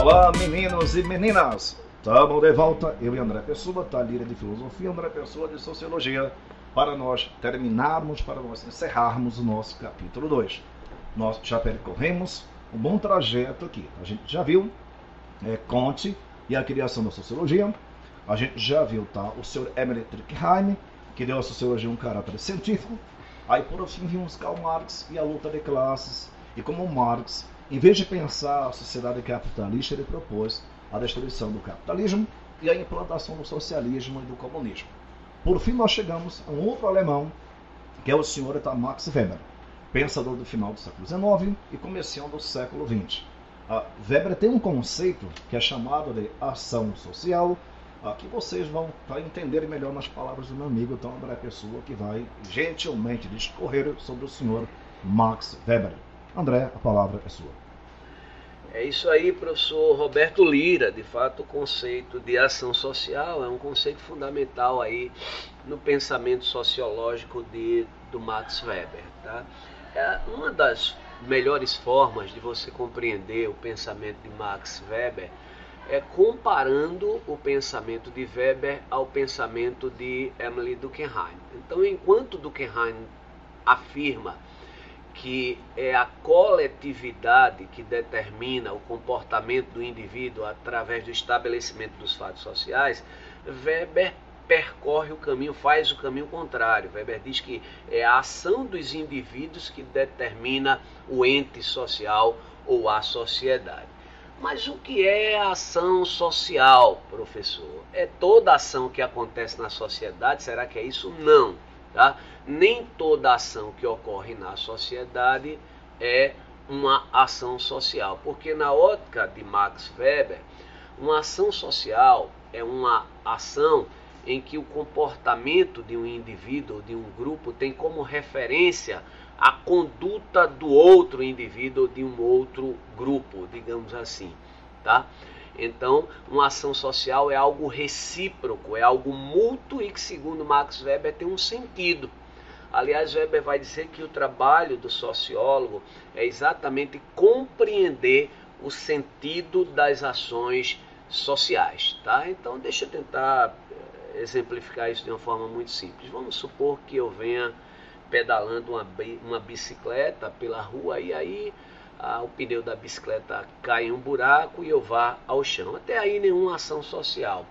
Olá, meninos e meninas! Estamos de volta, eu e André Pessoa, Talira de Filosofia, André Pessoa de Sociologia, para nós terminarmos, para nós encerrarmos o nosso capítulo 2. Nós já percorremos um bom trajeto aqui. A gente já viu é, Conte e a criação da sociologia. A gente já viu tá, o Sr. Emily Durkheim, que deu à sociologia um caráter científico. Aí, por fim, vimos Karl Marx e a luta de classes, e como Marx, em vez de pensar a sociedade capitalista, ele propôs a destruição do capitalismo e a implantação do socialismo e do comunismo. Por fim, nós chegamos a um outro alemão, que é o senhor Max Weber, pensador do final do século XIX e começo do século XX. Uh, Weber tem um conceito que é chamado de ação social, uh, que vocês vão entender melhor nas palavras do meu amigo Tom André Pessoa, que vai gentilmente discorrer sobre o senhor Max Weber. André, a palavra é sua. É isso aí, professor Roberto Lira. De fato, o conceito de ação social é um conceito fundamental aí no pensamento sociológico de, do Max Weber. Tá? É uma das melhores formas de você compreender o pensamento de Max Weber é comparando o pensamento de Weber ao pensamento de Emily Durkheim. Então, enquanto Durkheim afirma que é a coletividade que determina o comportamento do indivíduo através do estabelecimento dos fatos sociais, Weber percorre o caminho, faz o caminho contrário. Weber diz que é a ação dos indivíduos que determina o ente social ou a sociedade. Mas o que é ação social, professor? É toda ação que acontece na sociedade? Será que é isso? Não. Tá? Nem toda ação que ocorre na sociedade é uma ação social, porque na ótica de Max Weber, uma ação social é uma ação em que o comportamento de um indivíduo, de um grupo, tem como referência a conduta do outro indivíduo, de um outro grupo, digamos assim, tá? Então, uma ação social é algo recíproco, é algo mútuo e que, segundo Max Weber, tem um sentido. Aliás, Weber vai dizer que o trabalho do sociólogo é exatamente compreender o sentido das ações sociais, tá? Então, deixa eu tentar eh, exemplificar isso de uma forma muito simples. Vamos supor que eu venha pedalando uma, uma bicicleta pela rua e aí ah, o pneu da bicicleta cai em um buraco e eu vá ao chão. Até aí nenhuma ação social.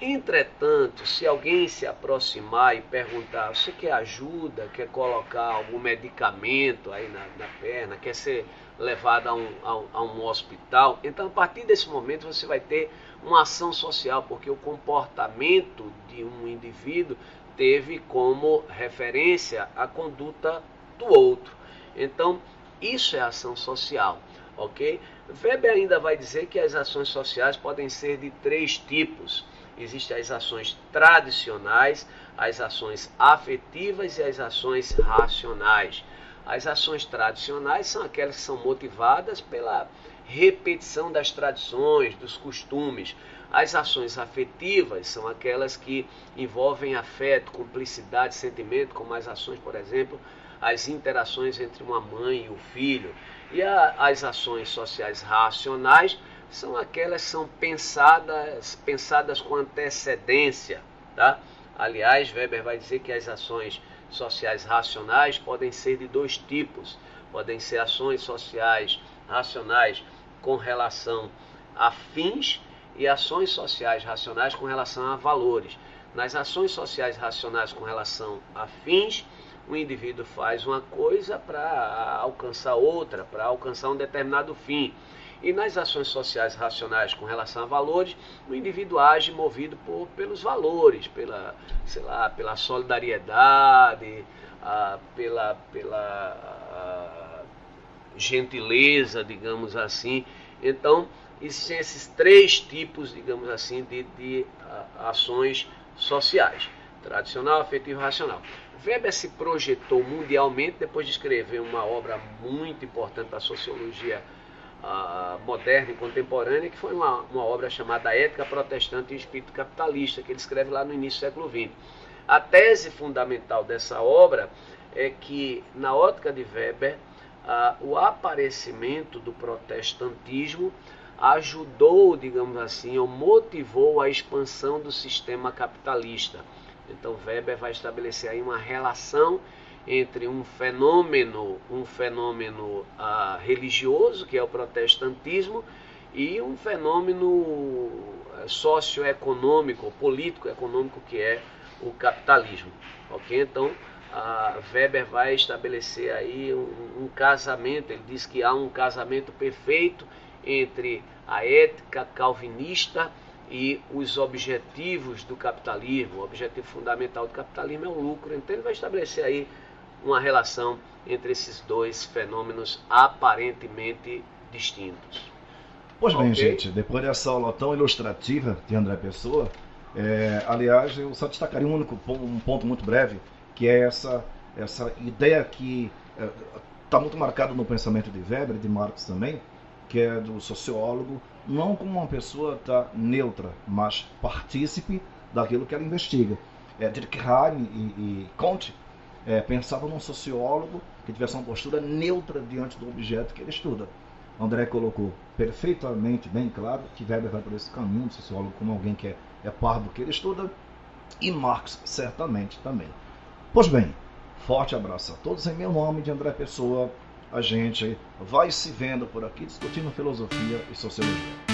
Entretanto, se alguém se aproximar e perguntar, você quer ajuda, quer colocar algum medicamento aí na, na perna, quer ser levado a um, a, a um hospital, então a partir desse momento você vai ter uma ação social, porque o comportamento de um indivíduo teve como referência a conduta do outro. Então, isso é ação social, ok? Weber ainda vai dizer que as ações sociais podem ser de três tipos. Existem as ações tradicionais, as ações afetivas e as ações racionais. As ações tradicionais são aquelas que são motivadas pela repetição das tradições, dos costumes. As ações afetivas são aquelas que envolvem afeto, cumplicidade, sentimento, como as ações, por exemplo, as interações entre uma mãe e o filho. E a, as ações sociais racionais são aquelas que são pensadas, pensadas com antecedência. Tá? Aliás, Weber vai dizer que as ações sociais racionais podem ser de dois tipos. Podem ser ações sociais racionais com relação a fins e ações sociais racionais com relação a valores. Nas ações sociais racionais com relação a fins, o indivíduo faz uma coisa para alcançar outra, para alcançar um determinado fim. E nas ações sociais racionais com relação a valores, o indivíduo age movido por, pelos valores, pela, sei lá, pela solidariedade, a, pela, pela a, gentileza, digamos assim. Então, existem esses três tipos, digamos assim, de, de a, ações sociais: tradicional, afetivo racional. Weber se projetou mundialmente depois de escrever uma obra muito importante da sociologia uh, moderna e contemporânea, que foi uma, uma obra chamada Ética Protestante e Espírito Capitalista, que ele escreve lá no início do século XX. A tese fundamental dessa obra é que, na ótica de Weber, uh, o aparecimento do protestantismo ajudou, digamos assim, ou motivou a expansão do sistema capitalista. Então Weber vai estabelecer aí uma relação entre um fenômeno, um fenômeno ah, religioso, que é o protestantismo, e um fenômeno eh, socioeconômico, político-econômico, que é o capitalismo. Ok? Então, a Weber vai estabelecer aí um, um, casamento, ele diz que há um casamento perfeito entre a ética calvinista e os objetivos do capitalismo. O objetivo fundamental do capitalismo é o lucro. Então ele vai estabelecer aí uma relação entre esses dois fenômenos aparentemente distintos. Pois bem, okay? gente, depois dessa aula tão ilustrativa de André Pessoa, é, aliás, eu só destacaria um único um ponto muito breve, que é essa, essa ideia que está é, muito marcada no pensamento de Weber e de Marx também, que é do sociólogo, não como uma pessoa tá neutra, mas partícipe daquilo que ela investiga. É, Durkheim e, e é, pensavam num sociólogo que tivesse uma postura neutra diante do objeto que ele estuda. André colocou perfeitamente bem claro que Weber vai por esse caminho, do sociólogo como alguém que é, é par do que ele estuda, e Marx certamente também. Pois bem, forte abraço a todos em meu nome de André Pessoa. A gente vai se vendo por aqui discutindo filosofia e sociologia.